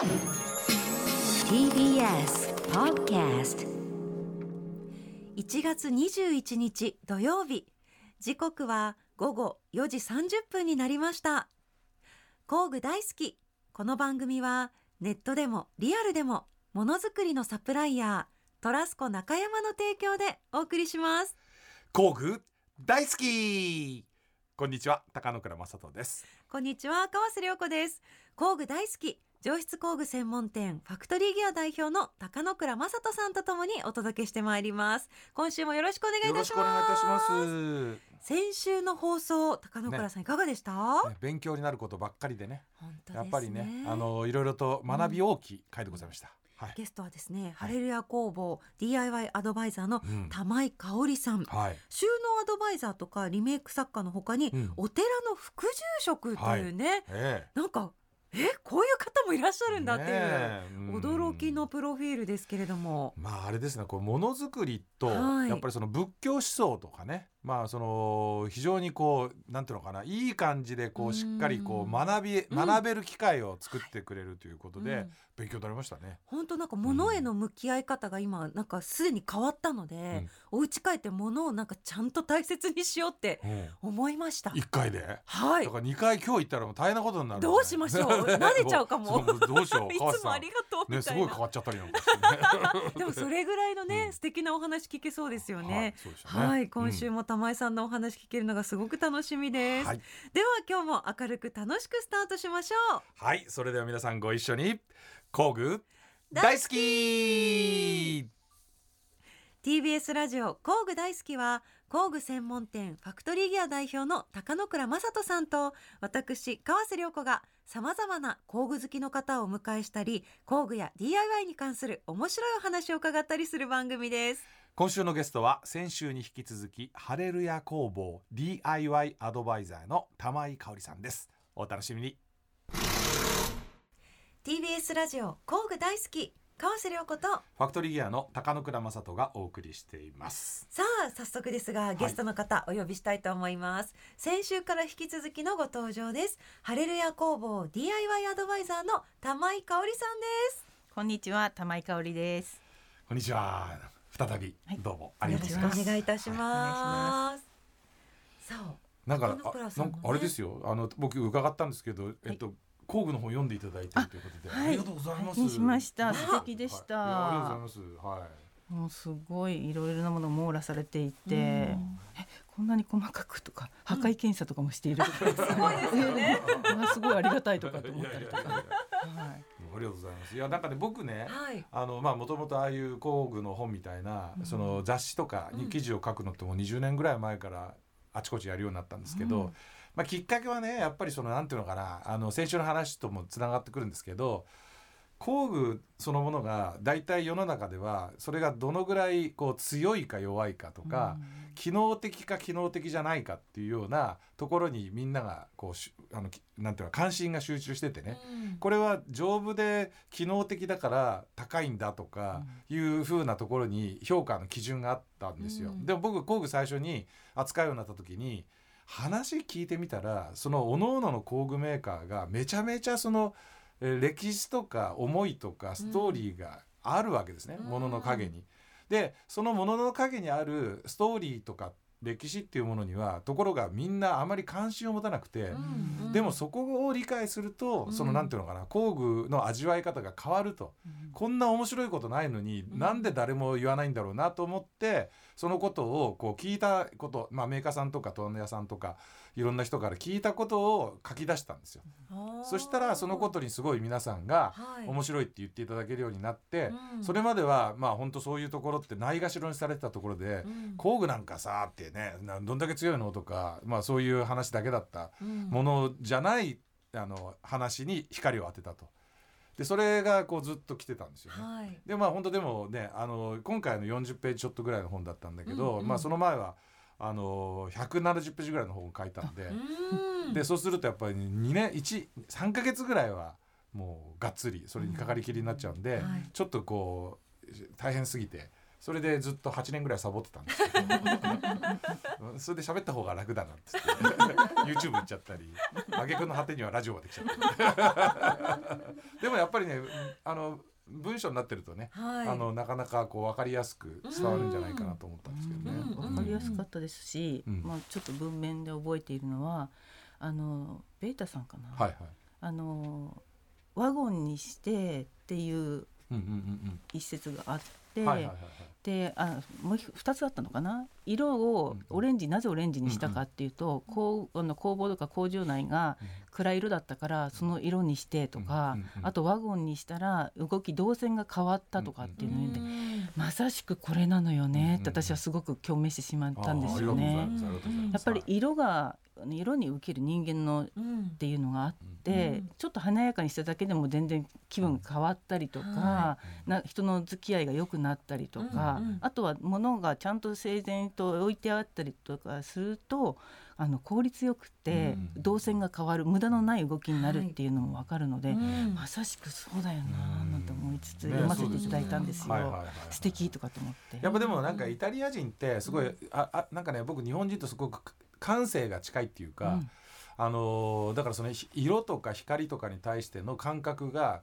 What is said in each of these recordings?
TBS Podcast 1月21日土曜日。時刻は午後4時30分になりました。工具大好き。この番組はネットでもリアルでもものづくりのサプライヤートラスコ中山の提供でお送りします。工具大好き。こんにちは。高野倉正人です。こんにちは。川瀬良子です。工具大好き上質工具専門店ファクトリーギア代表の高野倉正人さんとともにお届けしてまいります。今週もよろしくお願いいたします。しくお願いいたします。先週の放送高野倉さん、いかがでした、ね勉強になることばっかりでね。本当ですね。やっぱりねあのいろいろと学び大きい回でございました、はい。ゲストはですね、はい。ハレルヤ工房 DIY アドバイザーのうん。玉井香織さん、はい。収納アドバイザーとかリメイク作家の他に、うん。お寺の副住職というね、え。なんかえこういう方もいらっしゃえるんだっていう、驚きのプロフィールですけれども、まああれですねこうものづくりと、はい。やっぱりその仏教思想とかねまあその非常にこうなんていうのかないい感じでこううん。しっかりこう学びうん。学べる機会を作ってくれるということで、うん。勉強になりましたね。本当なんか物への向き合い方が今なんかすでに変わったので、お家帰って物をなんかちゃんと大切にしようってうん。思いました。一回で？はい。だから二回今日行ったらもう大変なことになる、どうしましょう？撫でちゃうかも。どうしよう？いつもありがとうねみたいな。すごい変わっちゃったりなんかしてね。でもそれぐらいのね、うん素敵なお話聞けそうですよはいね。はい、今週うん。も玉井さんのお話聞けるのがすごく楽しみです。はい、では今日も明るく楽しくスタートしましょう。はい、それでは皆さんご一緒に工具大大好き。TBS ラジオ工具大好きは工具専門店ファクトリーギア代表の高野倉正人さんと私川瀬良子がさまざまな工具好きの方をお迎えしたり工具や DIY に関する面白いお話を伺ったりする番組です今週のゲストは先週に引き続きハレルヤ工房 DIY アドバイザーの玉井香織さんです。お楽しみに。TBS ラジオ工具大好き川瀬良子とファクトリーギアの高野倉正人がお送りしています。さあ早速ですがゲストの方お呼びしたいと思います、先週から引き続きのご登場です。ハレルヤ工房 DIY アドバイザーの玉井香織さんです。こんにちは、玉井香織です。こんにちは再びはい。どうもありよろしくおがとうございます。願いいたしはいます。さあ、なんかあなんかあれですよ。あの僕伺ったんですけど、えっと工具の本読んでいただいてるということで、はい。ありがとうございます。しました。はい。素敵でした。ありがとうございます。はい。もうすごいいろいろなものを網羅されていて、うん。えこんなに細かくとか破壊検査とかもしている。とか、すごいですよね。すごいありがたいとかと思ったりとか。いやいやいやいや。はいありがとうございます。いやなんかね僕ね。はい。あのまあもともとああいう工具の本みたいな、その雑誌とかに記事を書くのってもう20年ぐらい前からあちこちやるようになったんですけど、うんまあきっかけはねやっぱりそのなんていうのかなあの先週の話ともつながってくるんですけど工具そのものが大体世の中ではそれがどのぐらいこう強いか弱いかとか、機能的か機能的じゃないかっていうようなところにみんながこうしあのきなんていうの関心が集中しててね、これは丈夫で機能的だから高いんだとかいう風なところに評価の基準があったんですよ。うん。でも僕工具最初に扱うようになった時に話聞いてみたらその各々の工具メーカーがめちゃめちゃそのえー歴史とか思いとかストーリーがあるわけですね、うん。ものの陰に。でそのものの陰にあるストーリーとか歴史っていうものにはところがみんなあまり関心を持たなくて、うんでもそこを理解すると、うん。そのなんていうのかな工具の味わい方が変わると、こんな面白いことないのに、うん。なんで誰も言わないんだろうなと思ってそのことをこう聞いたこと、まあ、メーカーさんとか問屋さんとかいろんな人から聞いたことを書き出したんですよ。そしたらそのことにすごい皆さんがはい面白いって言っていただけるようになって、うんそれまではまあ本当そういうところってないがしろにされてたところで、うん工具なんかさってねなどんだけ強いのとか、まあ、そういう話だけだったうんものじゃないあの話に光を当てたと。でそれがこうずっと来てたんですよね。はい。でまあ本当でもねあの今回の40ページちょっとぐらいの本だったんだけど、うんうんまあその前はあの170ページぐらいの本を書いたんで、うん。でそうするとやっぱり2年13ヶ月ぐらいはもうがっつりそれにかかりきりになっちゃうんで、はい。ちょっとこう大変すぎてそれでずっと8年ぐらいサボってたんですけど。う んそれで喋った方が楽だなって。YouTube 行っちゃったり挙句の果てにはラジオができちゃった。り でもやっぱりねあの文章になってるとね、はい。あのなかなかこう分かりやすく伝わるんじゃないかなと思ったんですけどね。うんわかりやすかったですし、うん。まあちょっと文面で覚えているのはあのベータさんかな、はいはい。あのワゴンにしてっていう一節があって、であもう2つあったのかな？色をうん。オレンジ、なぜオレンジにしたかっていうと、こうあの工房とか工場内が暗い色だったからその色にしてとか、あとワゴンにしたら動き動線が変わったとかっていうので、まさしくこれなのよねって私はすごく共鳴してしまったんですよね。やっぱり色が色に受ける人間のっうんていうのがあって、うんちょっと華やかにしただけでも全然気分が変わったりとか、はな人の付き合いが良くなったりとか、うん。うんあとは物がちゃんと整然と置いてあったりとかするとあの効率よくてうん。動線が変わる無駄のない動きになるっていうのも分かるので、うんまさしくそうだよななんて思いつつね読ませていただいたんですよ。はいはいはいはい。素敵とかと思って。やっぱでもなんかイタリア人ってすごい、ああなんかね僕日本人とすごく感性が近いっていうか、うん。あのーだからそのひ色とか光とかに対しての感覚がや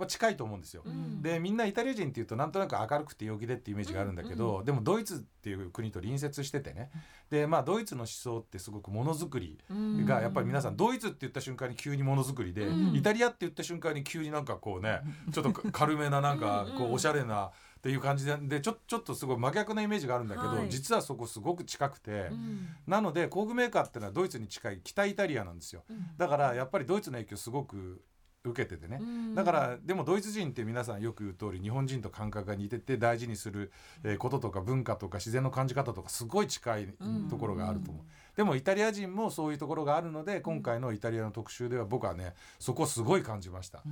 っぱ近いと思うんですよ。うん。でみんなイタリア人っていうとなんとなく明るくて陽気でってイメージがあるんだけど、でもドイツっていう国と隣接しててね。でまあドイツの思想ってすごくものづくりうん。がやっぱり皆さんドイツって言った瞬間に急にものづくりで、うん。イタリアって言った瞬間に急になんかこうねちょっと軽めななんか こうん。うおしゃれなっていう感じででちょちょっとすごい真逆なイメージがあるんだけど、はい。実はそこすごく近くて、うん。なので工具メーカーっていうのはドイツに近い北イタリアなんですよ。うん。だからやっぱりドイツの影響すごく受けててね、うん。だからでもドイツ人って皆さんよく言う通り日本人と感覚が似てて大事にするえーこととか文化とか自然の感じ方とかすごい近いところがあると思う。でもイタリア人もそういうところがあるので今回のイタリアの特集では僕はねそこすごい感じました。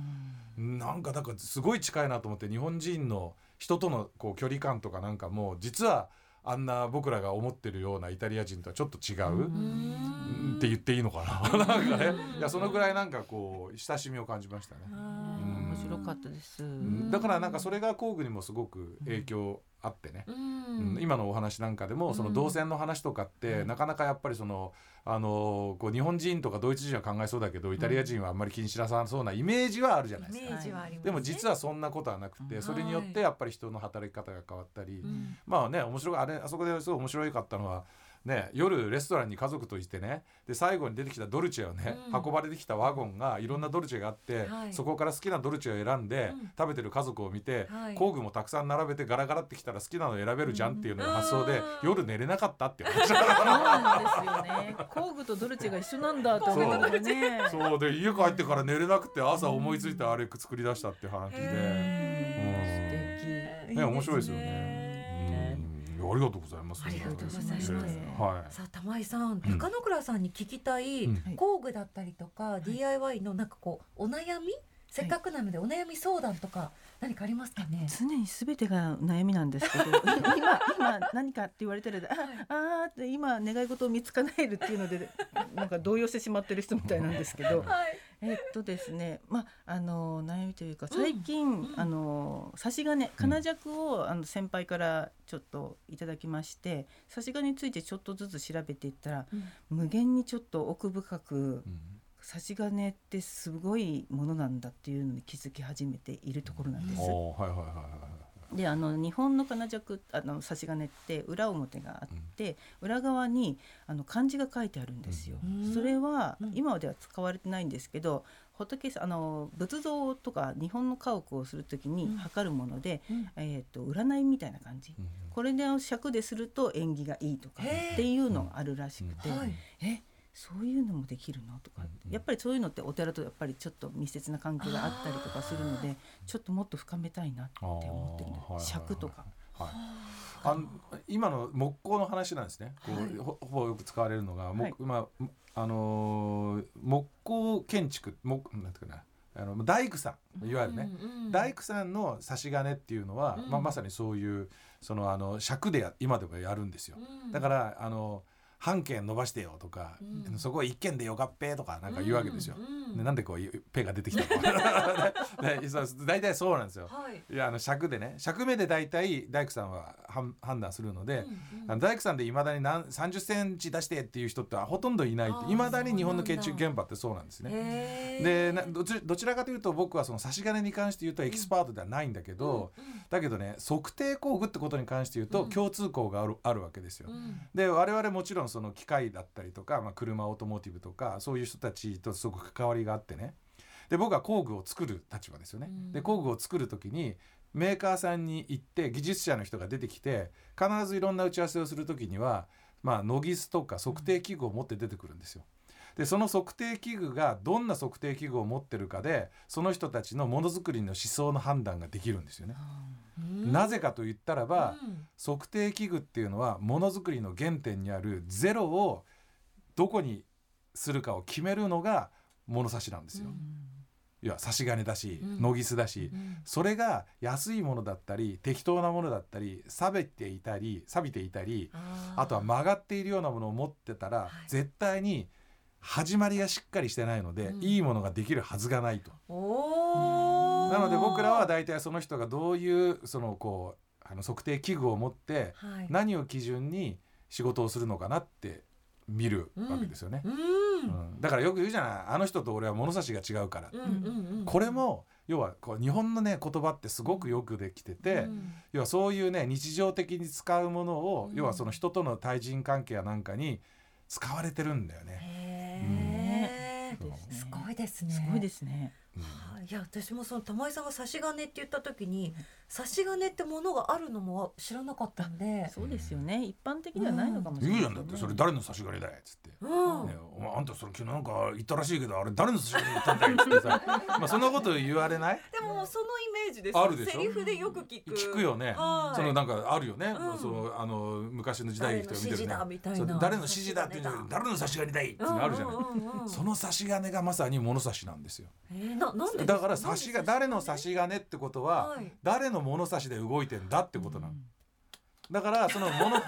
なんかだからすごい近いなと思って日本人の人とのこう距離感とかなんかも実はあんな僕らが思ってるようなイタリア人とはちょっと違う。うんって言っていいのかな なんかねいやそのぐらいなんかこう親しみを感じましたね。面白かったです。うんだからなんかそれが工具にもすごく影響あってね、ーううん。ん今のお話なんかでもその動線の話とかって、うんなかなかやっぱりそのあのこう日本人とかドイツ人は考えそうだけどイタリア人はあんまり気にしなさそうなイメージはあるじゃないですか。イメージはありますね。でも実はそんなことはなくて、うん。それによってやっぱり人の働き方が変わったり、うん。まあね面白いあれあそこですごい面白かったのはね夜レストランに家族といてねで最後に出てきたドルチェをね、うん。運ばれてきたワゴンがいろんなドルチェがあって、はい。そこから好きなドルチェを選んで、うん。食べてる家族を見て、はい。工具もたくさん並べてガラガラってきたら好きなの選べるじゃんっていうのが発想で、うん夜寝れなかったって話。そうなんですよね。工具とドルチェが一緒なんだと思ったね。そうで家帰ってから寝れなくて朝思いついたあれ作り出したって話で、ね面白いですよいね。うんありがとうございます。ありがとうございます。はい。さあ玉井さん中野倉さんに聞きたいうん。工具だったりとか DIY のなんかこうお悩み？せっかくなのでお悩み相談とか何かありますかね？常にすべてが悩みなんですけど 今今何かって言われたらああーって今願い事を見つかなえるっていうのでなんか動揺してしまってる人みたいなんですけど。はい。えっとですねまああの悩みというか最近、あの差し金金尺をあの先輩からちょっといただきまして差し金についてちょっとずつ調べていったら無限にちょっと奥深くうん差し金ってすごいものなんだっていうのに気づき始めているところなんです。はいはいはいはい。であの日本の金尺あの差し金って裏表があって、裏側にあの漢字が書いてあるんですよ。うん。それは、うん。今では使われてないんですけど仏あの仏像とか日本の家屋をする時にうん。測るもので、うん。えー、と占いみたいな感じ。うん。これで尺ですると縁起がいいとかっていうのがあるらしくて、はい。えそういうのもできるのとか、うんやっぱりそういうのってお寺とやっぱりちょっと密接な関係があったりとかするのでちょっともっと深めたいなって思ってるんではい尺とか。はい。あの今の木工の話なんですね。こう、はいほほぼよく使われるのが、木はいまああのー木工建築木なんていうかな。あの大工さんいわゆるね、うんうん大工さんの差し金っていうのは、うんまあ、まさにそういうそのあの尺でや今でもやるんですよ。うんだからあの半径伸ばしてよとか、うん。そこは一軒でよかっぺとかなんか言うわけですよ。うんでなんでこうペが出てきたの？大体そうなんですよ。はい。いやあの尺でね尺目で大体大工さんは判判断するので、うんうん。大工さんでいまだに何30センチ出してっていう人ってほとんどいないいまだに日本の建築現場ってそうなんですね。でなどちどちらかというと僕はその指矩に関して言うとエキスパートではないんだけど、うんだけどね測定工具ってことに関して言うとうん。共通項があるあるわけですよ。うん。で我々もちろんその機械だったりとか、まあ、車オートモーティブとかそういう人たちとすごく関わりがあってねで僕は工具を作る立場ですよね。うんで工具を作る時にメーカーさんに行って技術者の人が出てきて必ずいろんな打ち合わせをする時には、まあ、ノギスとか測定器具を持って出てくるんですよ。でその測定器具がどんな測定器具を持ってるかでその人たちのものづくりの思想の判断ができるんですよね。うんなぜかと言ったらば、うん。測定器具っていうのはものづくりの原点にあるゼロをどこにするかを決めるのが物差しなんですよ。いや差し金だし、うん。ノギスだし、うん。それが安いものだったり適当なものだったり錆びていたり錆びていたりあとは曲がっているようなものを持ってたら、はい。絶対に始まりがしっかりしてないので、うん。いいものができるはずがないと。なので僕らは大体その人がどういうそのこうあの測定器具を持ってはい。何を基準に仕事をするのかなって見るわけですよね。うん。うん。だからよく言うじゃない。あの人と俺は物差しが違うから。うんうんうん。これも要はこう日本のね言葉ってすごくよくできてて、うん。要はそういうね日常的に使うものを、うん。要はその人との対人関係やなんかに使われてるんだよね。すごいですね。すごいですね。うん。はい。いや私もその玉井さんが差し金って言った時に差し金ってものがあるのも知らなかったんで、そうですよね。一般的ではないのかもしれない。ね。言うじゃんだってそれ誰の差し金だよっつって。うん。ね、お前あんたそれ昨日なんか言ったらしいけどあれ誰の差し金言ったんだよっつってさ。まあそんなこと言われない？でもそのイメージです。あるでしょ？セリフでよく聞く。聞くよね、はい。そのなんかあるよね、うん。そのあの昔の時代劇とか見てるね。誰の指示だみたいな。そう誰の指示だって言う誰の差し金だいっていうのあるじゃない、うんうんうんうん。その差し金がまさに物差しなんですよ。えーだから差しが誰の差し金ってことは、はい。誰の物差しで動いてんだってことなの、だからその物い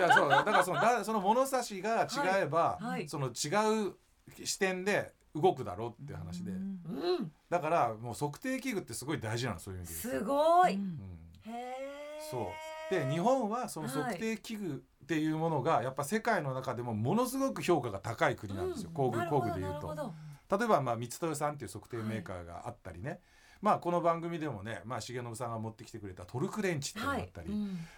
やそうだからそのだその物差しが違えば、はい。はい。その違う視点で動くだろうっていう話で、うんうんだからもう測定器具ってすごい大事なのそういう意味ですごい、うん。そう。で日本はその測定器具っていうものがやっぱ世界の中でもものすごく評価が高い国なんですよ、工具工具でいうと。例えばまあ三豊さんっていう測定メーカーがあったりね、まあこの番組でもね、まあ、重信さんが持ってきてくれたトルクレンチっていうのがあったり、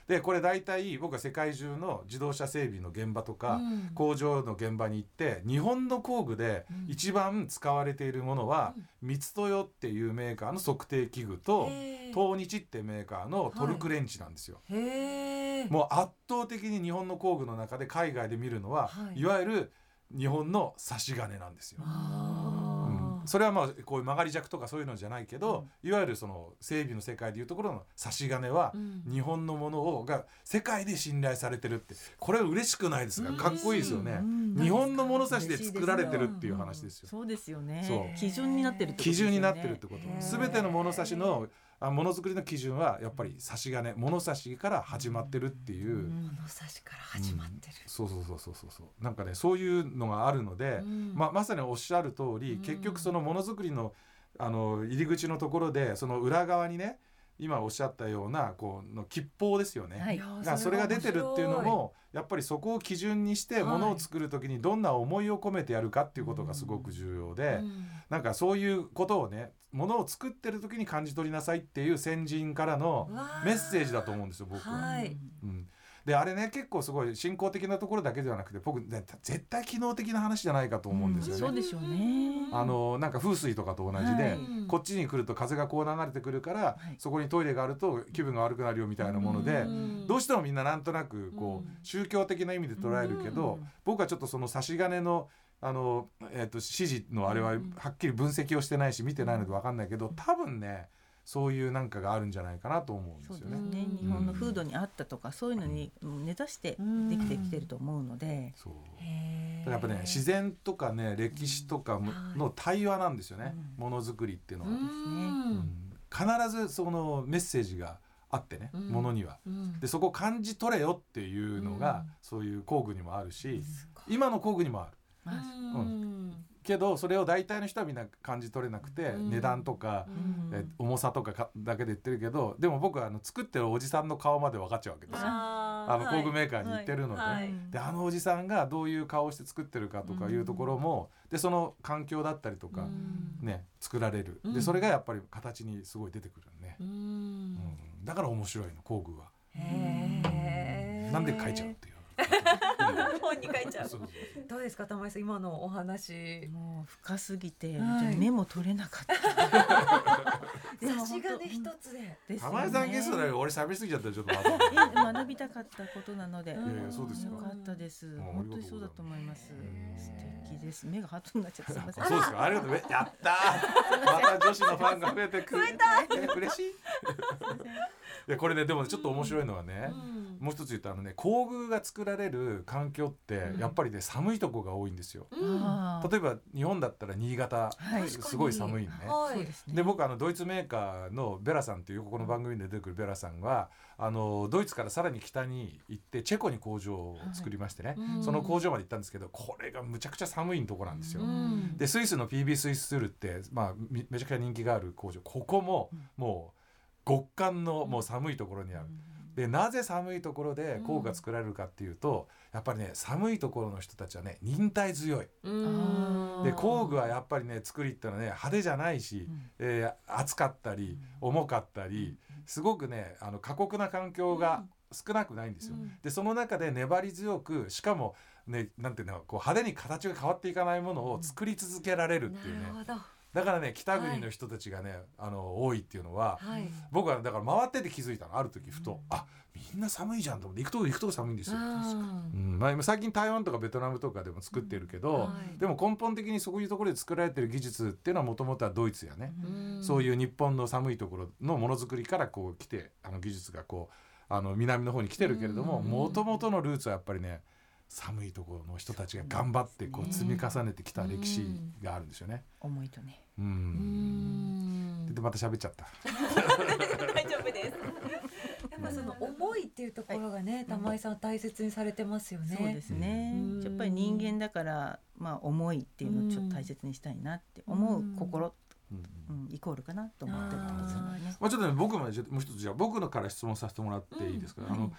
でこれ大体僕は世界中の自動車整備の現場とか、工場の現場に行って日本の工具でうん。一番使われているものは、三豊っていうメーカーの測定器具と東日ってメーカーのトルクレンチなんですよ。へえもう圧倒的に日本の工具の中で海外で見るのは、はい。い、わゆる日本の差し金なんですよ。それはまあこういう曲がり尺とかそういうのじゃないけど、いわゆるその整備の世界でいうところの差し金はうん。日本のものをが世界で信頼されてるってこれ嬉しくないですか？かっこいいですよね。うん。日本の物差しで作られてるっていう話ですよ。そうですよね。基準になってるね。基準になってるってこと。すべての物差しのあものづくりの基準はやっぱり差し金物差しから始まってるっていう、うん。物差しから始まってる、そうそうそうそうそうそう。なんかねそういうのがあるので、うん。ままさにおっしゃる通り、うん。結局そのものづくりのあの入り口のところでその裏側にね今おっしゃったようなこうの吉報ですよね。はい。がそれが出てるっていうの面もやっぱりそこを基準にしてはい。ものを作る時にどんな思いを込めてやるかっていうことがすごく重要で、白いうん。なんかそういうことをねものを作ってる時に感じ取りなさいっていう先人からのメッセージだと思うんですよ僕は。はい。うん、であれね結構すごい信仰的なところだけではなくて僕、ね、絶対機能的な話じゃないかと思うんですよね。そうでしょうね。あのなんか風水とかと同じで、はい。こっちに来ると風がこう流れてくるから、はい。そこにトイレがあると気分が悪くなるよみたいなもので、うん。どうしてもみんななんとなくこう、うん。宗教的な意味で捉えるけど、うん。僕はちょっとその差し金のあの、えー、と指示のあれはうん。はっきり分析をしてないし見てないので分かんないけど多分ねそういうなんかがあるんじゃないかなと思うんですよね。ね。日本の風土に合ったとかそういうのに根ざしてできてきてると思うので。そう。へー。だからやっぱね自然とかね歴史とかの対話なんですよね、うん。ものづくりっていうのは、ううん。ん。必ずそのメッセージがあってね、うん。ものには。うん。でそこを感じ取れよっていうのが、うん。そういう工具にもあるし、今の工具にもある。まあうんけどそれを大体の人はみんな感じ取れなくて、うん。値段とか、うん。え重さとかかだけで言ってるけどでも僕はあの作ってるおじさんの顔まで分かっちゃうわけですよ。ああの工具メーカーに行ってるので、はい。であのおじさんがどういう顔をして作ってるかとかいうところも、でその環境だったりとか、うん。ね作られる、うん。でそれがやっぱり形にすごい出てくるね、ううん。んだから面白いの工具は、なんで書いちゃうっていう。本に書いちゃう。そうそうどうですか玉井さん今のお話。もう深すぎて、はい。メモ取れなかった。でも差し金一本つで。当ですよ玉井さんゲストだねよ俺喋りすぎちゃったらちょっと。またえ学びたかったことなので。うんいやいやそうですよ。よかったです。ん。本当にそうだと思います。うん素敵です。目がハートになっちゃってすみません。そうですか。ありがとうね やったー。また女子のファンが増えてくれた嬉しい。いやこれねでもねちょっと面白いのはね、もう一つ言ったあのね工具が作られる環境ってうん。やっぱりね寒いとこが多いんですよ。うん。例えば日本だったら新潟、はい。すごい寒いのね。はい。ですね。で僕あのドイツメーカーのベラさんっていうここの番組で出てくるベラさんはあのドイツからさらに北に行ってチェコに工場を作りましてね、うん。その工場まで行ったんですけどこれがむちゃくちゃ寒いとこなんですよ。うん。でスイスの PB スイスツールって、まあ、みめちゃくちゃ人気がある工場。ここももう極寒のもう寒いところにある。でなぜ寒いところで工具が作られるかっていうと、やっぱりね寒いところの人たちはね忍耐強い。うん。で工具はやっぱりね作りってのはね派手じゃないし、うん。えー熱かったり重かったりすごくねあの過酷な環境が少なくないんですよ。うん。でその中で粘り強くしかもねなんていうのこう派手に形が変わっていかないものを作り続けられるっていうね。なるほどだからね北国の人たちがね、あの多いっていうのははい。僕はだから回ってて気づいたのある時ふと、うん。あみんな寒いじゃんと思って行くとこ行くとこ寒いんですよ。うんうん。まあ、今最近台湾とかベトナムとかでも作ってるけど、はい。でも根本的にそういうところで作られてる技術っていうのはもともとはドイツやね、うん。そういう日本の寒いところのものづくりからこう来てあの技術がこうあの南の方に来てるけれどもうん。もともとのルーツはやっぱりね寒いところの人たちが頑張ってこう積み重ねてきた歴史があるんですよね。思いとね。うんうんでまた喋っちゃった。大丈夫です。やっぱその思いっていうところがね、玉井さん大切にされてますよね。そうですねうん。やっぱり人間だからまあ思いっていうのをちょっと大切にしたいなって思う心、うんうん、イコールかなと思ってるんですよね。まあ、ちょっとね僕もねちょっともう一つじゃあ僕のから質問させてもらっていいですか、うんあの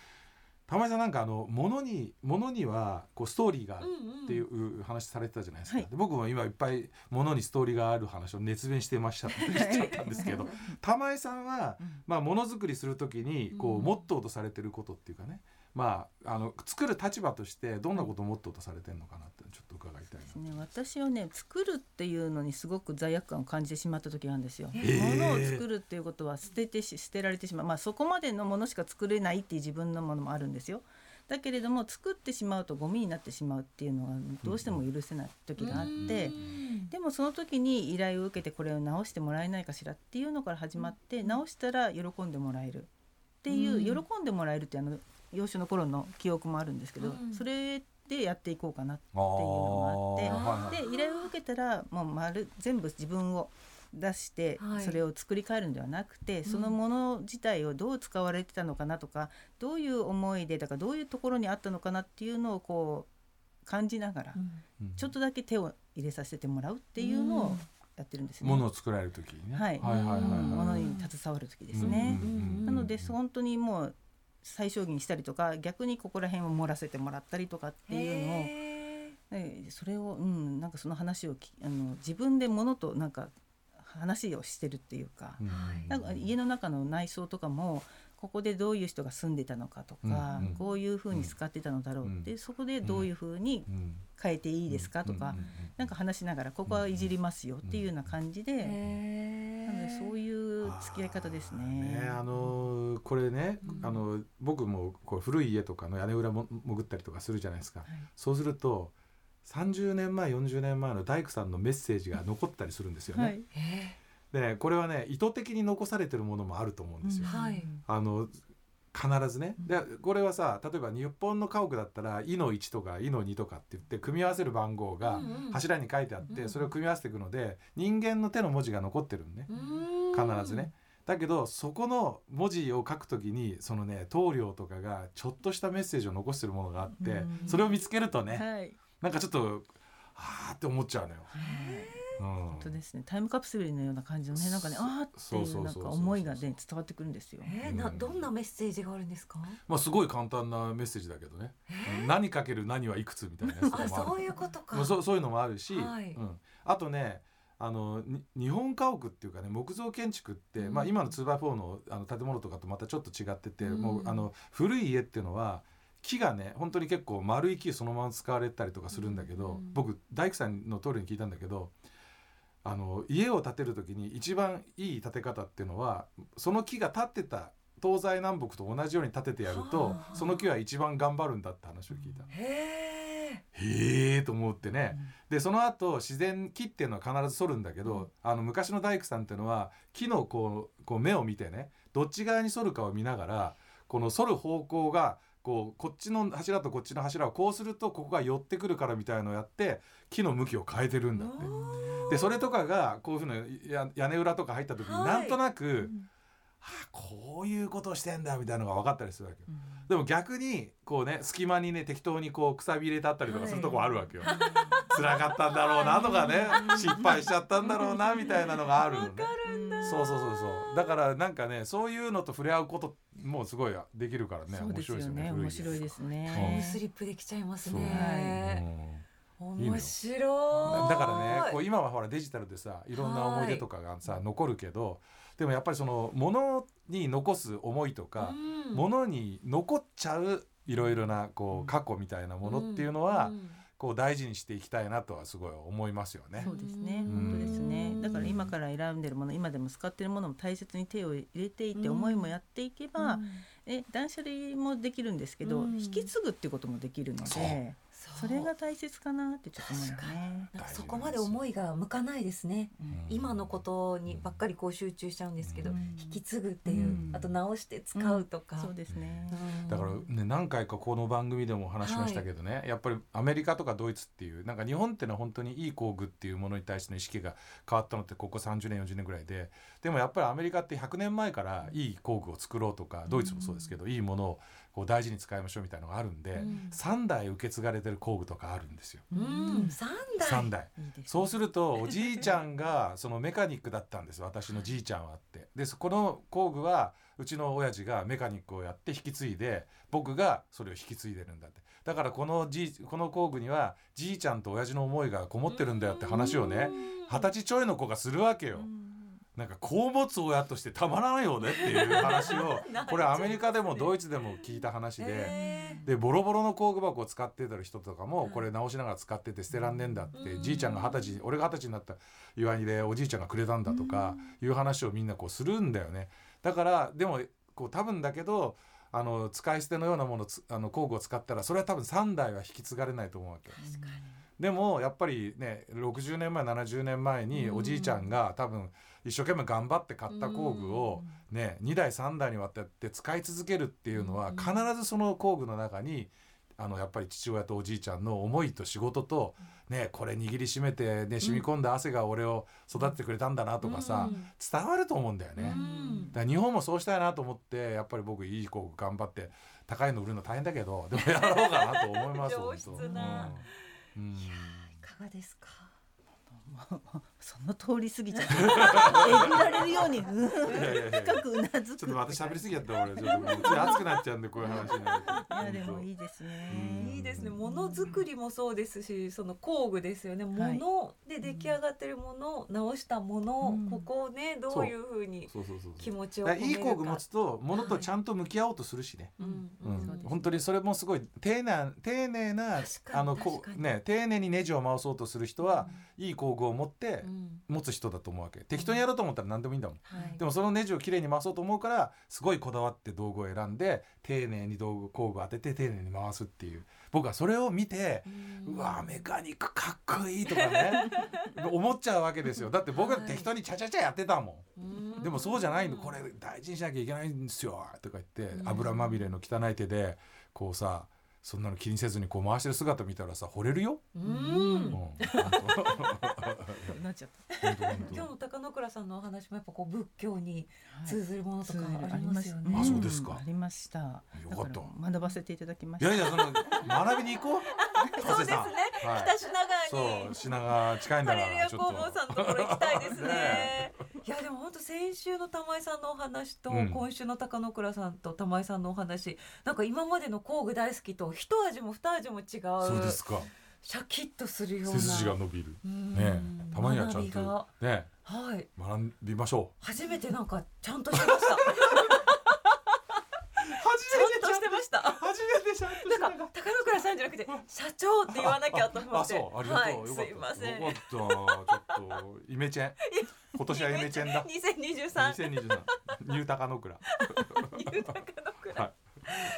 玉井さんなんかあの物に物にはこうストーリーがあるっていうんう話されてたじゃないですか、はい。で僕も今いっぱい物にストーリーがある話を熱弁してましたしちゃったんですけど玉井さんは、うん。まあ、ものづくりする時にこう、うん。モットーとされてることっていうかねまああの作る立場としてどんなことをモットーとされてるのかなってちょっと伺いたいな。ね、私はね作るっていうのにすごく罪悪感を感じてしまった時があるんですよ。え。ー物を作るっていうことは捨ててし捨てられてしまう、まあ、そこまでのものしか作れないっていう自分のものもあるんですよ。だけれども作ってしまうとゴミになってしまうっていうのはどうしても許せない時があって、うん。でもその時に依頼を受けてこれを直してもらえないかしらっていうのから始まって、直したら喜んでもらえる。っていう、うん。喜んでもらえるってあの幼少の頃の記憶もあるんですけど、うんそれでやっていこうかなっていうのがあってで依頼を受けたらもう丸全部自分を出してはい。それを作り変えるんではなくて、そのもの自体をどう使われてたのかなとかどういう思い出だからどういうところにあったのかなっていうのをこう感じながら、ちょっとだけ手を入れさせてもらうっていうのをやってるんですね。ものを作られる時にね。はい。ものに携わる時ですね。なので本当にもう最小限にしたりとか逆にここら辺を盛らせてもらったりとかっていうのをそれを、うん、なんかその話をきあの自分で物となんか話をしてるっていうか,、うん。はい。なんか家の中の内装とかもここでどういう人が住んでたのかとか、うんうん。こういうふうに使ってたのだろうって、うん。そこでどういうふうにうん。変えていいですかとか、うんなんか話しながらここはいじりますよっていうような感じで、のでそういう付き合い方ですね。ねあのーこれね、うん。あの僕もこう古い家とかの屋根裏も潜ったりとかするじゃないですか、はい。そうすると30年前40年前の大工さんのメッセージが残ったりするんですよね。はい。へでねこれはね意図的に残されてるものもあると思うんですよ。うん。はい。あの必ずね。でこれはさ例えば日本の家屋だったら「い」の1とか「い」の2とかって言って組み合わせる番号が柱に書いてあって、うんそれを組み合わせていくので人間の手の文字が残ってるのね必ずね。だけどそこの文字を書くときにそのね棟梁とかがちょっとしたメッセージを残してるものがあって、うん。それを見つけるとね、はい。なんかちょっとあーって思っちゃうのよ。うん本当ですね。タイムカプセルのような感じのねなんかねあーってそういうなんか思いがね伝わってくるんですよ。えー、などんなメッセージがあるんですか？まあすごい簡単なメッセージだけどね、何かける何はいくつみたいなやつとかあもある。そういうことか。まあそうそういうのもあるし、はい。うん、あとねあのに日本家屋っていうかね木造建築って、うん。まあ、今の 2x4 のあの建物とかとまたちょっと違ってて、うん。もうあの古い家っていうのは木がね本当に結構丸い木そのまま使われたりとかするんだけど、うん。僕大工さんの通りに聞いたんだけどあの家を建てる時に一番いい建て方っていうのはその木が立ってた東西南北と同じように建ててやるとはあ。その木は一番頑張るんだって話を聞いた。へえ。と思ってね、でその後自然木っていうのは必ず剃るんだけど、うん。あの昔の大工さんっていうのは木のこうこう目を見てねどっち側に剃るかを見ながらこの剃る方向がこうこっちの柱とこっちの柱をこうするとここが寄ってくるからみたいのをやって木の向きを変えてるんだって。でそれとかがこういうふうなや屋根裏とか入った時にはいなんとなく、うんはあこういうことをしてんだみたいなのが分かったりするわけよ。うんでも逆にこうね隙間にね適当にこうくさび入れてあったりとかするとこあるわけよ。辛かったんだろうなとかね失敗しちゃったんだろうなみたいなのがあるのね。そうそうそうそう。だからなんかねそういうのと触れ合うこともすごいできるからねそうですよね。面白いですす。タイね。ム。スリップできちゃいますね。いいの面白い。だからねこう今はほらデジタルでさいろんな思い出とかがさ残るけどでもやっぱりその物に残す思いとかうん。物に残っちゃういろいろなこう過去みたいなものっていうのはんこう大事にしていきたいなとはすごい思いますよね。そ。うですね。うん。本当ですね。だから今から選んでるもの今でも使ってるものも大切に手を入れていってうん思いもやっていけば、うん。え断捨離もできるんですけど、うん。引き継ぐっていうこともできるのそう。でそれが大切かなってちょっと思いますね。なんかそこまで思いが向かないですね。うん。今のことにばっかりこう集中しちゃうんですけど、うん。引き継ぐっていう、うん。あと直して使うとか、そうですね。うんだからね何回かこの番組でも話しましたけどね、やっぱりアメリカとかドイツっていうなんか日本ってのは本当にいい工具っていうものに対しての意識が変わったのってここ30年40年ぐらいで。でもやっぱりアメリカって100年前からいい工具を作ろうとかドイツもそうですけど、いいものをこう大事に使いましょうみたいなのがあるんで、うん。3代受け継がれてる工具とかあるんですよ。うん、三代。3代ね。そうするとおじいちゃんがそのメカニックだったんです。私のじいちゃんはって。でそこの工具はうちの親父がメカニックをやって引き継いで僕がそれを引き継いでるんだって。だからこのじいこの工具にはじいちゃんと親父の思いがこもってるんだよって話をね二十歳ちょいの子がするわけよ。なんか子を持つ親としてたまらないよねっていう話を これアメリカでもドイツでも聞いた話で。えでボロボロの工具箱を使ってた人とかはいもこれ直しながら使ってて捨てらんねえんだって、うんじいちゃんが二十歳俺が二十歳になった祝いでおじいちゃんがくれたんだとかいう話をみんなこうするんだよね。だからでもこう多分だけどあの使い捨てのようなものつあの工具を使ったらそれは多分3代は引き継がれないと思うわけでもやっぱりね60年前70年前におじいちゃんが多分一生懸命頑張って買った工具をね2代3代にわたって使い続けるっていうのはうん。必ずその工具の中にあのやっぱり父親とおじいちゃんの思いと仕事とねこれ握りしめてね染み込んだ汗が俺を育ててくれたんだなとかさうん。伝わると思うんだよね。うん。だから日本もそうしたいなと思ってやっぱり僕いい工具頑張って高いの売るの大変だけどでもやろうかなと思います 上質な。うん。うん。いかがですか？その通り過ぎちゃって えぐられるようにうん深くうなずく。ちょっとまた喋りすぎやった俺。ちょっと熱くなっちゃうんでこういう話になるといやでもいいいですうんね。いいですね。ものづくりもそうですし、その工具ですよね。もはいので出来上がってるもの、直したもの、うん。ここをねどういうふうにそう。そうそう気持ちをいい工具持込つとものとちゃんと向き合おうとするしね。ううん。うです本当にそれもすごい丁寧丁寧なあのこうね丁寧にネジを回そうとする人は、いい工具を持ってうん持つ人だと思うわけ。適当にやろうと思ったら何でもいいんだもん、はい。でもそのネジをきれいに回そうと思うからすごいこだわって道具を選んで丁寧に道具工具を当てて丁寧に回すっていう。僕はそれを見て、うわメカニックかっこいいとかね 思っちゃうわけですよ。だって僕は適当にチャチャチャやってたもん、うん。でもそうじゃないの。これ大事にしなきゃいけないんですよとか言ってうん。油まみれの汚い手でこうさそんなの気にせずにこう回してる姿見たらさ惚れるよ。ううん なっちゃった。今日の高野倉さんのお話もやっぱこう仏教にはい通ずるものとかありますよね。あそうですかんありました。よかった学ばせていただきました。いやいやその学びに行こう。そうですね。はい北品川そうに。品川近いんだからちょっと工房さんのところ行きたいですね ね。いやでも本当先週の玉井さんのお話と、うん今週の高野倉さんと玉井さんのお話なんか今までの工具大好きと一味も二味も違うそうですか。シャキッとするような背筋が伸びる。うんねたまにはちゃんとねはい学びましょう。初めてなんかちゃんとしてましたち初ゃんとしてました初めてちゃんとなんか高野倉さんじゃなくて社長って言わなきゃと思あ、ってそう、ありがとう。はい、よかった。すいませんよかった。ちょっとイメチェン。今年はイメチェンだ。2023 2023ニュータカノクラ。ニュータカノクラはい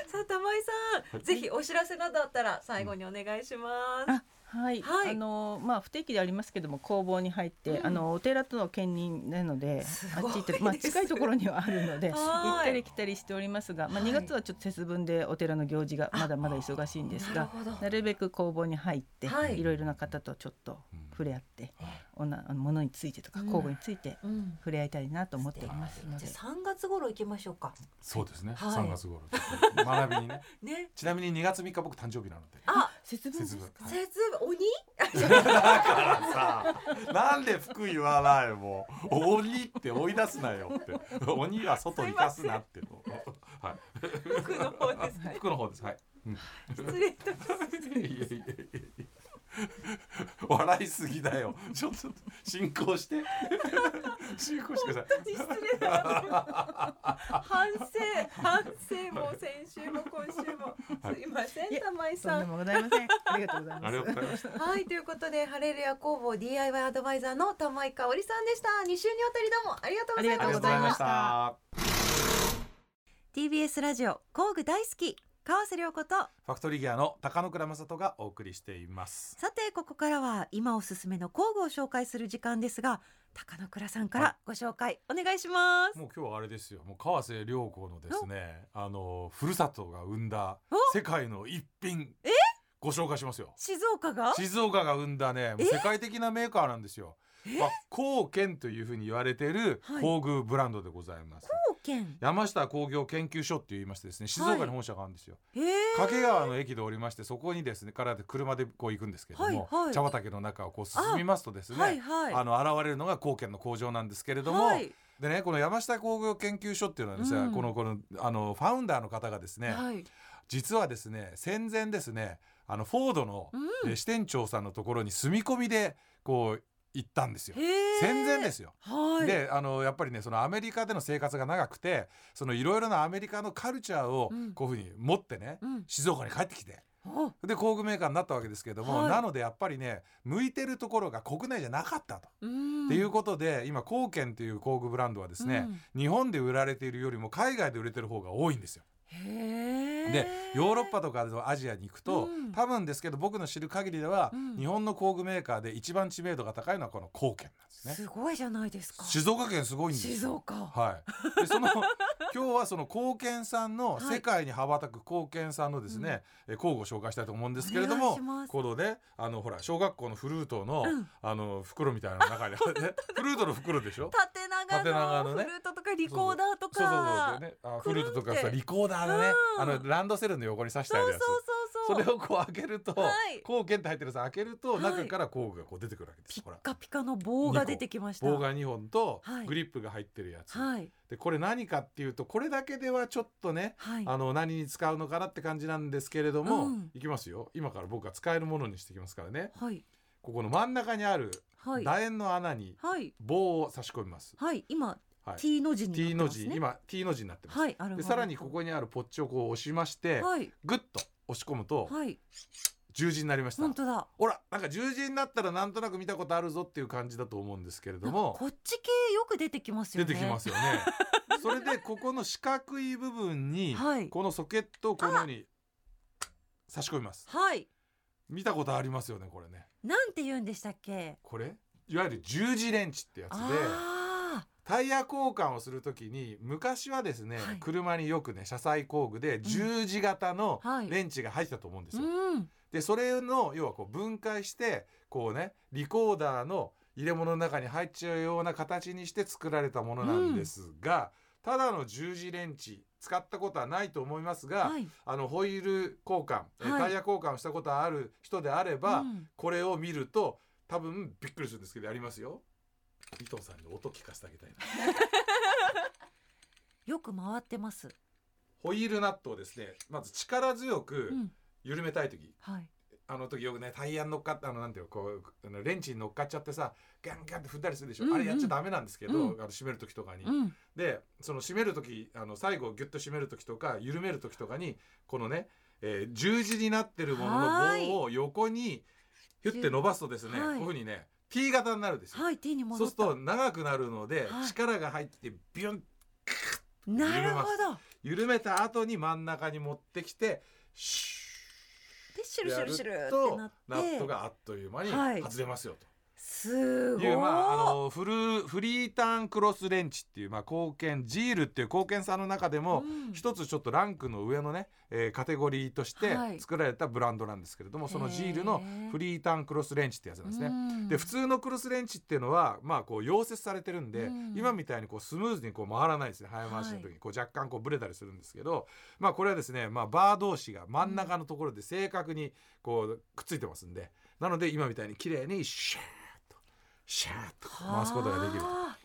さあ玉井さん、はいぜひお知らせなどあったら最後にお願いします、あはい、はい。あのまあ不定期でありますけども工房に入って、うん。あのお寺との兼任なのですあっち行ったり、まあ、近いところにはあるのではい行ったり来たりしておりますが、まあ、はい2月はちょっと節分でお寺の行事がまだまだ忙しいんですがなるべく工房に入って、はい。い、ろいろな方とちょっと触れ合って、おなあのものについてとかうん工具についてうん触れ合いたいなと思っておりますのでじゃ。あ3月頃行きましょうかそうですね。はい3月頃。学びにね。ねちなみに2月3日僕誕生日なので。あ節分です節分鬼？だからさ、なんで服言わないもう。鬼って追い出すなよって。鬼は外に出すなっての。はい。服の方ですね服の方です。はい。うん失礼いたします いやいやいやいや 笑いすぎだよ。ちょっと進行して。進行してください。失礼だ反省反省も先週も今週もすいません玉井そんなさんもございません。ありがとうございます。はいということでハレルヤ工房 DIY アドバイザーの玉井香織さんでした2週にわたりどうもありがとうございまありがとうございましたた。TBS ラジオ工具大好き川瀬良子とファクトリーギアの高野倉正人がお送りしています。さてここからは今おすすめの工具を紹介する時間ですが高野倉さんからご紹介お願いします、もう今日はあれですよ。もう川瀬良子のですね、あのふるさとが生んだお世界の一品え？ご紹介しますよ。静岡が？静岡が生んだね、もう世界的なメーカーなんですよ。まあ、高健というふうに言われているはい工具ブランドでございます。高県。山下工業研究所って言いましてですね、静岡に本社があるんですよ。へえ掛川の駅で降りましてそこにですねからで車でこう行くんですけれども、はいはい。茶畑の中をこう進みますとですねはいはい。あの現れるのが高健の工場なんですけれども、はい。でねこの山下工業研究所っていうのはですね、うん。このこのあのファウンダーの方がですね、はい。実はですね戦前ですねあのフォードの、うん。え支店長さんのところに住み込みでこう行ったんですよ。戦前ですよ。はい。であのやっぱりねそのアメリカでの生活が長くてそのいろいろなアメリカのカルチャーをうん。こういうふうに持ってね、うん。静岡に帰ってきてお。で工具メーカーになったわけですけれども、はい。なのでやっぱりね向いてるところが国内じゃなかったと。うん。っていうことで今高健という工具ブランドはですね、日本で売られているよりも海外で売れてる方が多いんですよ。へえでヨーロッパとかのアジアに行くと、うん。多分ですけど僕の知る限りでは、うん。日本の工具メーカーで一番知名度が高いのはこの高健なんですね。すごいじゃないですか。静岡県すごいんですよ。静岡。はい。でその今日はその高健さんのはい。世界に羽ばたく高健さんのですね、え工具を紹介したいと思うんですけれどもこのねあのほら小学校のフルートの、うん。あの袋みたいなの中にね フルートの袋でしょ？縦長縦長ののね。フルートとかリコーダーとそうそうそうかでねあフルートとかさリコーダーのね、うん。あのランドセルの横に刺してあるやつ。そうそうそうそう。それをこう開けると、はい。工券って入ってるさ開けると、はい。中から工具がこう出てくるわけです。ピッほら。カピカの棒が出てきました。棒が2本とはい。グリップが入ってるやつ、はい。でこれ何かっていうとこれだけではちょっとねはい。あの何に使うのかなって感じなんですけれども、うん。いきますよ。今から僕が使えるものにしていきますからね。はい。ここの真ん中にあるはい。楕円の穴にはい。棒を差し込みます、はい。今はい、T の字に T の字、なってますね。今 T の字になってます、はいでさらにここにあるポッチをこう押しまして、はい。グッと押し込むとはい。十字になりました、本当だ。ほらなんか十字になったらなんとなく見たことあるぞっていう感じだと思うんですけれどもこっち系よく出てきますよね。出てきますよね。それでここの四角い部分にはい。このソケットをこのように差し込みます。はい。見たことありますよねこれね。なんて言うんでしたっけ？これいわゆる十字レンチってやつであタイヤ交換をするときに昔はですね、はい。車によくね車載工具で十字型のはい。レンチが入ってたと思うんですよ。うん。でそれの要はこう分解してこうねリコーダーの入れ物の中に入っちゃうような形にして作られたものなんですが、ただの十字レンチ使ったことはないと思いますが、はい。あのホイール交換、タイヤ交換をしたことある人であれば、うん。これを見ると多分びっくりするんですけどやりますよ。伊藤さんに音聞かせてあげたいな。よく回ってます。ホイールナットをですねまず力強くうん。緩めたい時、はい。あの時よくねタイヤに乗っかってあのなんていうのこうあのレンチに乗っかっちゃってさガンガンって踏んだりするでしょ、うんうん。あれやっちゃダメなんですけど、うん。あの締める時とかに。うん。でその締める時あの最後ギュッと締める時とか緩める時とかにこのね、えー十字になってるものの棒を横にヒュッて伸ばすとですね、はい。こういうふうにね T 型になるんですよ。はい T にそう戻った。すると長くなるので、はい。力が入ってビュンなるほど。緩めた後に真ん中に持ってきてシでシュルシュルシュルってとなって。ナットがあっという間にはい。外れますよと。すごいまあ、あのフルフリーターンクロスレンチっていう、まあ、貢献ジールっていう貢献さんの中でも、うん。一つちょっとランクの上のね、えーカテゴリーとしてはい。作られたブランドなんですけれども、そのジールのフリーターンクロスレンチってやつなんですね。うん。で普通のクロスレンチっていうのはまあこう溶接されてるんで、うん。今みたいにこうスムーズにこう回らないですね。早回しの時にこう若干こうブレたりするんですけど、まあこれはですね、まあ、バー同士が真ん中のところで正確にこうくっついてますんでなので今みたいに綺麗にシャーシャーッと回すことができると。は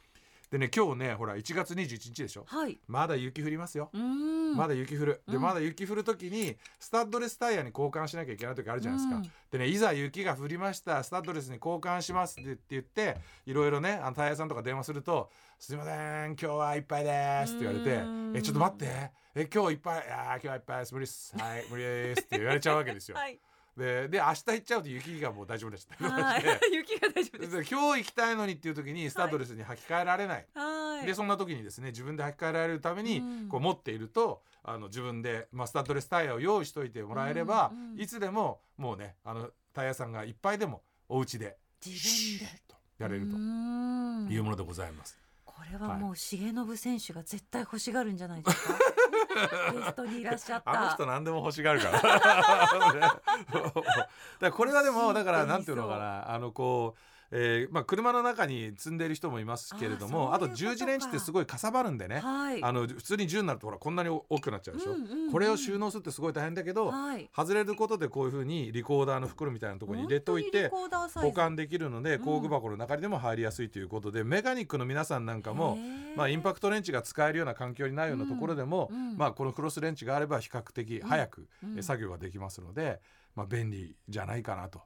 でね今日ねほら1月21日でしょ。あはい。まだ雪降りますよ。うん。まだ雪降る。で、うん。まだ雪降る時にスタッドレスタイヤに交換しなきゃいけない時あるじゃないですか、うんでねいざ雪が降りましたスタッドレスに交換しますって言っていろいろねあのタイヤさんとか電話すると「すいません今日はいっぱいです」って言われてうん「えちょっと待って。え今日いっぱいいやー今日はいっぱいです。無理っす。はい無理です」って言われちゃうわけですよ。はいでで明日行っちゃうと雪がもう大丈夫でした。雪が大丈夫です。で今日行きたいのにっていう時にスタッドレスに履き替えられない。はい。でそんな時にですね自分で履き替えられるためにうん。こう持っていると、あの自分で、まあ、スタッドレスタイヤを用意しといてもらえれば、うんうん。いつでももうねあのタイヤさんがいっぱいでもお家で自シ分でとやれるとうん。いうものでございます。これはもう重信選手が絶対欲しがるんじゃないですか？ゲストにいらっしゃったあの人何でも欲しがるから。だからこれはでもだからなんていうのかなあのこう。えーまあ、車の中に積んでいる人もいますけれどもあと十字レンチってすごいかさばるんでね、はい。あの普通に10になるとほらこんなに大きくなっちゃうでしょ、うんうんうんこれを収納するってすごい大変だけど、はい。外れることでこういうふうにリコーダーの袋みたいなところに入れておいて保管できるのでうん。工具箱の中にでも入りやすいということで、メカニックの皆さんなんかもまあ、インパクトレンチが使えるような環境にないようなところでも、うんうんまあ、このクロスレンチがあれば比較的早く作業ができますので、まあ、便利じゃないかなと。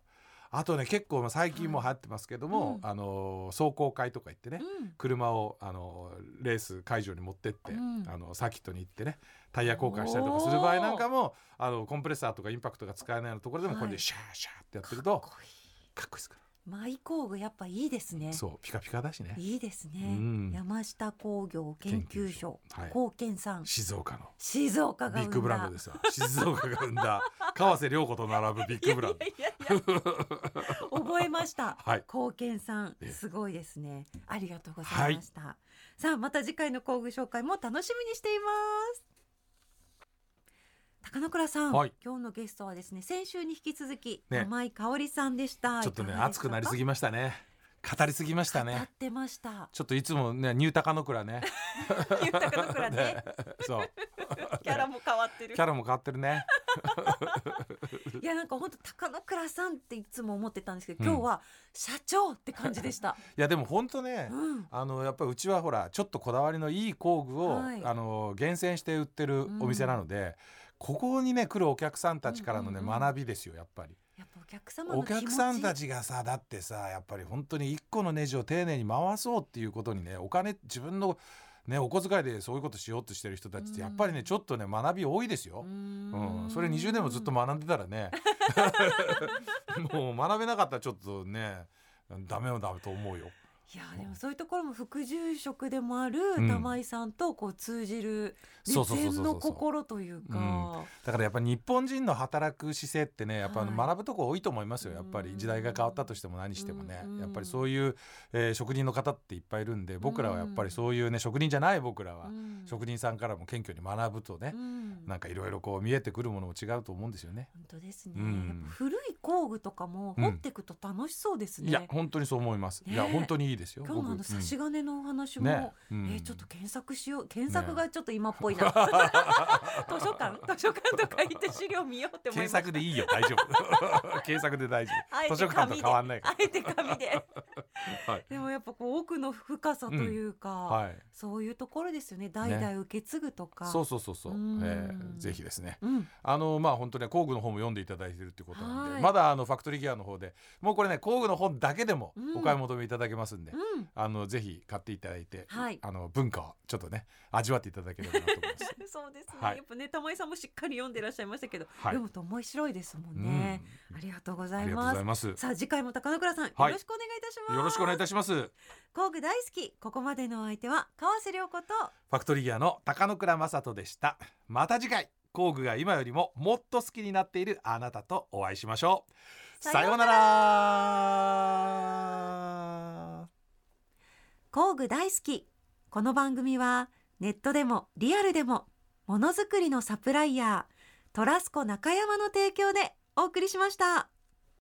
あとね結構まあ最近も流行ってますけども、うん。あの走行会とか行ってね、うん。車をあのレース会場に持ってって、うん。あのサーキットに行ってねタイヤ交換したりとかする場合なんかもあのコンプレッサーとかインパクトが使えないようなところでもこれはい。でシャーシャーってやってるとかっこいい。かっこいいですかマイ工具やっぱいいですね。らそうピカピカだしね。いいですね、うん。山下工業研究所貢献さん。静岡の。静岡がビッグブランドですわ。静岡が生んだ。川瀬良子と並ぶビッグブランド。いやいやいや覚えました。はい。貢献さんええ。すごいですね。ありがとうございました。さあまた次回の工具紹介も楽しみにしています。高野倉さん、はい今日のゲストはですね先週に引き続き、ね山井香織さんでした。ちょっとね熱くなりすぎましたね語りすぎました語っねてました。ちょっといつもねニュータカノクラね言った高野倉ね。そう キャラも変わってるキ。ャラも変わってるね いやなんか本当高野倉さんっていつも思ってたんですけど、うん今日は社長って感じでした。いやでも本当ね、うん。あのやっぱりうちはほらちょっとこだわりのいい工具を、はいあの厳選して売ってるお店なので、ここにね来るお客さんたちからのね、学びですよやっぱり。やっぱお客様のお気持ち客さんたちがさだってさやっぱり本当に一個のネジを丁寧に回そうっていうことにねお金自分のねお小遣いでそういうことしようとしてる人たちってやっぱりねちょっとね学び多いですよ。うん、それ20年もずっと学んでたらね もう学べなかったらちょっとねダメよダメと思うよ。いやでもそういうところも副住職でもあるうん。玉井さんとこう通じるそうそうそうそうそう。熱演の心というか。だからやっぱり日本人の働く姿勢ってねやっぱ学ぶとこ多いと思いますよ。やっぱうん。り時代が変わったとしても何してもね。うんやっぱりそういう、えー職人の方っていっぱいいるんで僕らはやっぱりそういうね職人じゃない僕らはうん。職人さんからも謙虚に学ぶとねうん。なんかいろいろこう見えてくるものも違うと思うんですよね。本当ですね、古い工具とかも掘っていくと楽しそうですね。いや本当にそう思います。いやね本当にですよ。今日のあの差し金のお話も、ね。うん。えーちょっと検索しよう。検索がちょっと今っぽいな、図書館図書館とか行って資料見ようって思いま検索でいいよ大丈夫。検索で大丈夫。図書館と変わんないかあえて紙で。ら。はい。でもやっぱこう奥の深さというか、はい。そういうところですよね。代々受け継ぐとか、そうそうそうそう。うん。えーぜひですね。うん。あのまあ本当ね工具の本も読んでいただいてるってことなんで、はい。まだあのファクトリーギアの方でもうこれね工具の本だけでもうん。お買い求めいただけますんで、うんあのぜひ買っていただいて、はいあの文化をちょっとね味わっていただければなと思います。そうですね、はいやっぱね玉井さんもしっかり読んでいらっしゃいましたけど、はい読むと面白いですもんね、うんありがとうございますございます。さあ次回も高野倉さん、はいよろしくお願いいたしますよろしくお願いいたします。フ工具大好きここまでのお相手は川瀬良子とァクトリーギアの高野倉正人でした。また次回工具が今よりももっと好きになっているあなたとお会いしましょう。さようなら。工具大好きこの番組はネットでもリアルでもものづくりのサプライヤートラスコ中山の提供でお送りしました。